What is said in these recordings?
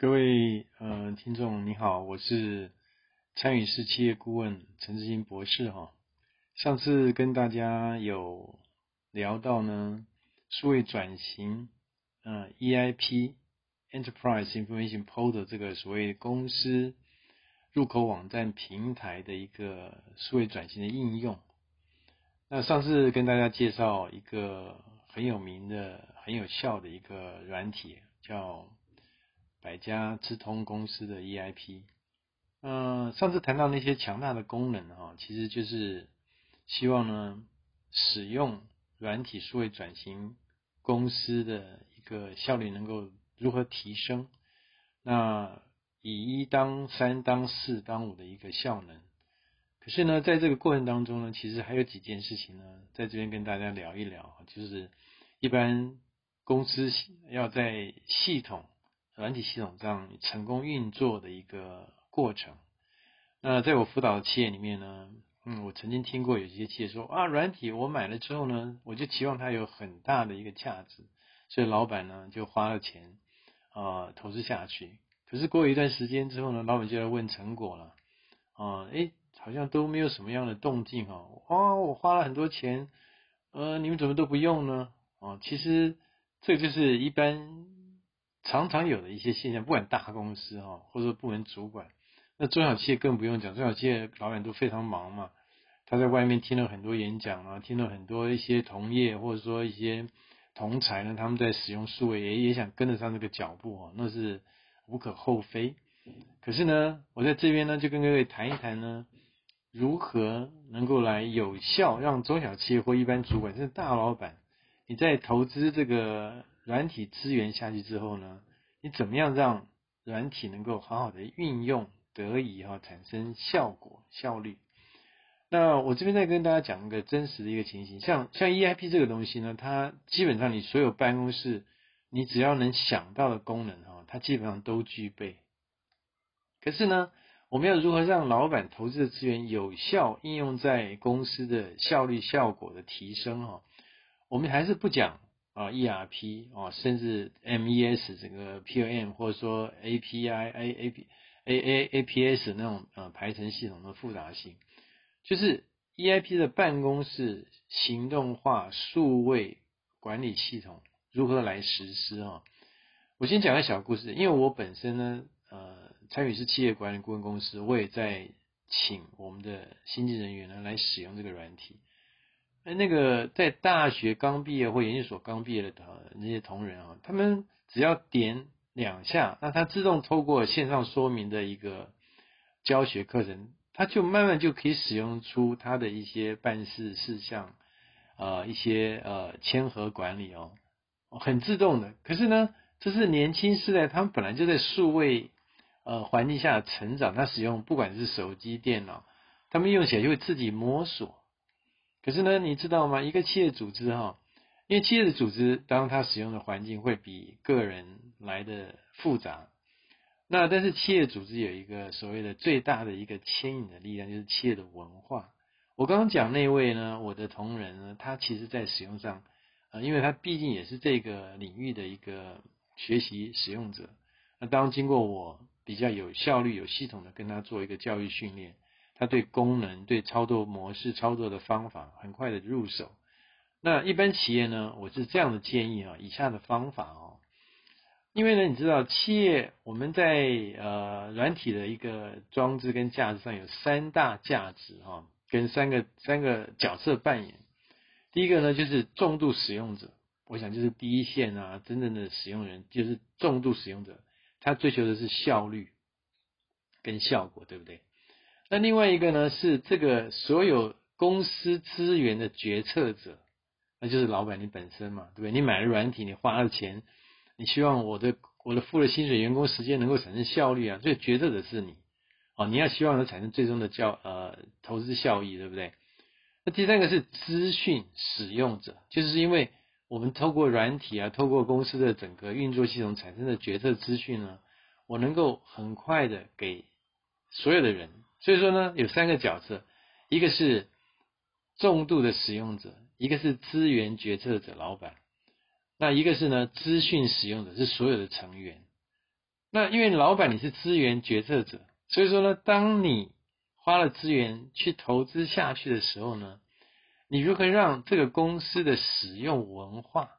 各位呃听众你好，我是参与式企业顾问陈志新博士哈。上次跟大家有聊到呢，数位转型，呃 EIP Enterprise Information Portal 这个所谓公司入口网站平台的一个数位转型的应用。那上次跟大家介绍一个很有名的、很有效的一个软体，叫。百家智通公司的 EIP，嗯、呃，上次谈到那些强大的功能哈，其实就是希望呢，使用软体数位转型公司的一个效率能够如何提升，那以一当三当四当五的一个效能。可是呢，在这个过程当中呢，其实还有几件事情呢，在这边跟大家聊一聊，就是一般公司要在系统。软体系统这样成功运作的一个过程。那在我辅导的企业里面呢，嗯，我曾经听过有一些企业说啊，软体我买了之后呢，我就期望它有很大的一个价值，所以老板呢就花了钱啊、投资下去。可是过一段时间之后呢，老板就要问成果了啊，诶，好像都没有什么样的动静哈。啊，我花了很多钱，呃，你们怎么都不用呢？啊，其实这就是一般。常常有的一些现象，不管大公司哈，或者说部门主管，那中小企业更不用讲，中小企业老板都非常忙嘛。他在外面听了很多演讲啊，听了很多一些同业或者说一些同才呢，他们在使用数位，也也想跟得上这个脚步啊，那是无可厚非。可是呢，我在这边呢，就跟各位谈一谈呢，如何能够来有效让中小企业或一般主管，甚至大老板，你在投资这个。软体资源下去之后呢，你怎么样让软体能够好好的运用得宜哈，产生效果效率？那我这边再跟大家讲一个真实的一个情形，像像 EIP 这个东西呢，它基本上你所有办公室你只要能想到的功能哈，它基本上都具备。可是呢，我们要如何让老板投资的资源有效应用在公司的效率效果的提升哈？我们还是不讲。啊，ERP 啊，甚至 MES 这个 PLM 或者说 API、AP、AA、APS 那种呃排程系统的复杂性，就是 EIP 的办公室行动化数位管理系统如何来实施啊？我先讲个小故事，因为我本身呢，呃，参与是企业管理顾问公司，我也在请我们的新进人员呢来使用这个软体。那个在大学刚毕业或研究所刚毕业的那些同仁啊，他们只要点两下，那他自动透过线上说明的一个教学课程，他就慢慢就可以使用出他的一些办事事项，呃，一些呃签核管理哦，很自动的。可是呢，这是年轻世代，他们本来就在数位呃环境下成长，他使用不管是手机、电脑，他们用起来就会自己摸索。可是呢，你知道吗？一个企业组织哈，因为企业的组织，当它使用的环境会比个人来的复杂。那但是企业组织有一个所谓的最大的一个牵引的力量，就是企业的文化。我刚刚讲那位呢，我的同仁呢，他其实在使用上，呃，因为他毕竟也是这个领域的一个学习使用者。那当经过我比较有效率、有系统的跟他做一个教育训练。他对功能、对操作模式、操作的方法很快的入手。那一般企业呢，我是这样的建议啊，以下的方法哦。因为呢，你知道企业我们在呃软体的一个装置跟价值上有三大价值哈，跟三个三个角色扮演。第一个呢，就是重度使用者，我想就是第一线啊，真正的使用人就是重度使用者，他追求的是效率跟效果，对不对？那另外一个呢，是这个所有公司资源的决策者，那就是老板你本身嘛，对不对？你买了软体，你花了钱，你希望我的我的付了薪水，员工时间能够产生效率啊，所以决策者是你，哦，你要希望它产生最终的效呃投资效益，对不对？那第三个是资讯使用者，就是因为我们透过软体啊，透过公司的整个运作系统产生的决策资讯呢，我能够很快的给所有的人。所以说呢，有三个角色，一个是重度的使用者，一个是资源决策者老板，那一个是呢资讯使用者，是所有的成员。那因为老板你是资源决策者，所以说呢，当你花了资源去投资下去的时候呢，你如何让这个公司的使用文化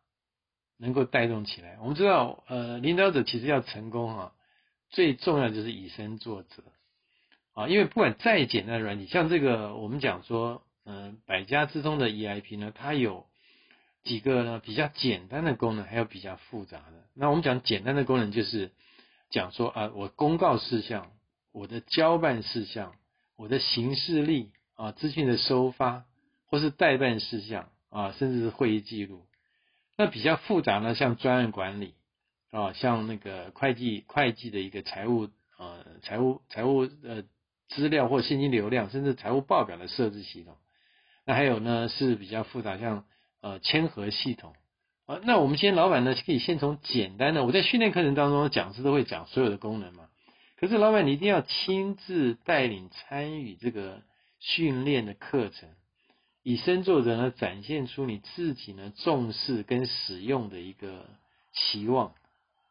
能够带动起来？我们知道，呃，领导者其实要成功啊，最重要就是以身作则啊，因为不管再简单的软体，像这个我们讲说，嗯、百家之通的 EIP 呢，它有几个呢比较简单的功能，还有比较复杂的。那我们讲简单的功能，就是讲说啊，我公告事项，我的交办事项。我的行事历啊，资讯的收发，或是代办事项啊，甚至是会议记录。那比较复杂呢，像专案管理啊，像那个会计会计的一个财务呃财务财务呃资料或现金流量，甚至财务报表的设置系统。那还有呢是比较复杂，像呃签核系统啊。那我们今天老板呢，可以先从简单的，我在训练课程当中讲师都会讲所有的功能嘛。可是，老板，你一定要亲自带领参与这个训练的课程，以身作则呢，展现出你自己呢重视跟使用的一个期望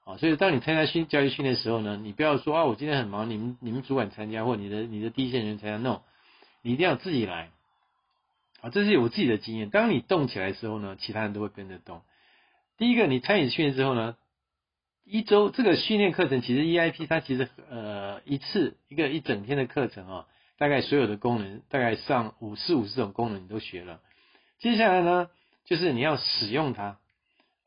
啊。所以，当你参加训教育训练的时候呢，你不要说啊，我今天很忙，你们你们主管参加，或你的你的第一线人参加，no，你一定要自己来啊。这是我自己的经验。当你动起来的时候呢，其他人都会跟着动。第一个，你参与训练之后呢。一周这个训练课程，其实 EIP 它其实呃一次一个一整天的课程啊，大概所有的功能大概上五四五十种功能你都学了。接下来呢，就是你要使用它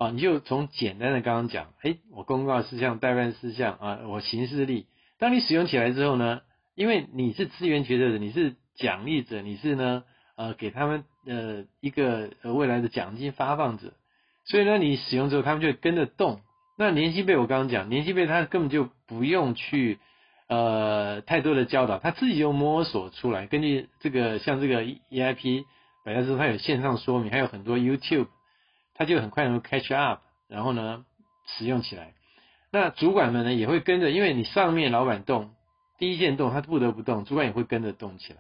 啊，你就从简单的刚刚讲，哎，我公告事项、代办事项啊，我行事历。当你使用起来之后呢，因为你是资源决策者，你是奖励者，你是呢呃给他们呃一个呃未来的奖金发放者，所以呢你使用之后，他们就跟着动。那年薪被我刚刚讲，年薪被他根本就不用去呃太多的教导，他自己就摸索出来。根据这个像这个 EIP 百家之通，它有线上说明，还有很多 YouTube，他就很快能够 catch up，然后呢使用起来。那主管们呢也会跟着，因为你上面老板动，第一件动，他不得不动，主管也会跟着动起来。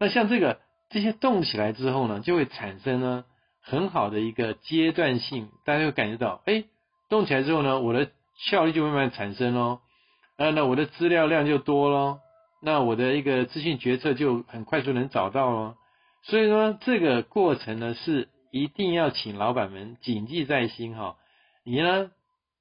那像这个这些动起来之后呢，就会产生呢很好的一个阶段性，大家会感觉到，哎。动起来之后呢，我的效率就慢慢产生喽，啊，那我的资料量就多喽，那我的一个资讯决策就很快速能找到喽。所以说这个过程呢是一定要请老板们谨记在心哈，你呢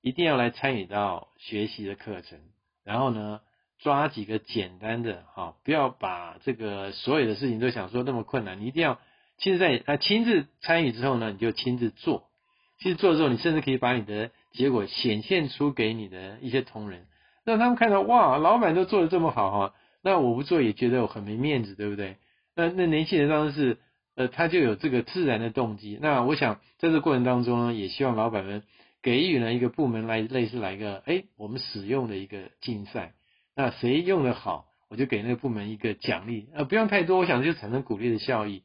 一定要来参与到学习的课程，然后呢抓几个简单的哈，不要把这个所有的事情都想说那么困难，你一定要亲自在啊亲自参与之后呢，你就亲自做。其实做的时候，你甚至可以把你的结果显现出给你的一些同仁，让他们看到哇，老板都做得这么好哈，那我不做也觉得我很没面子，对不对？那那年轻人当然是呃，他就有这个自然的动机。那我想在这过程当中呢，也希望老板们给予了一个部门来类似来一个哎，我们使用的一个竞赛，那谁用得好，我就给那个部门一个奖励，呃，不用太多，我想就产生鼓励的效益，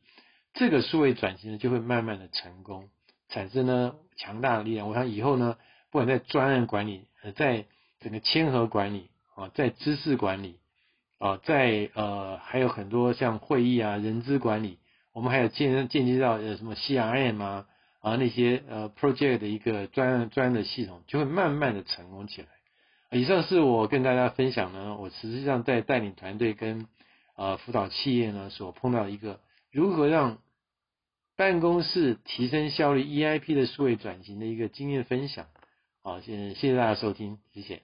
这个数位转型呢就会慢慢的成功。产生呢强大的力量。我想以后呢，不管在专案管理，呃，在整个签核管理啊，在知识管理啊，在呃还有很多像会议啊、人资管理，我们还有间间接到呃什么 CRM 啊啊那些呃 project 的一个专专的系统，就会慢慢的成功起来。以上是我跟大家分享呢，我实际上在带领团队跟呃辅导企业呢所碰到一个如何让。办公室提升效率，EIP 的数位转型的一个经验分享。好，谢谢谢谢大家收听，谢谢。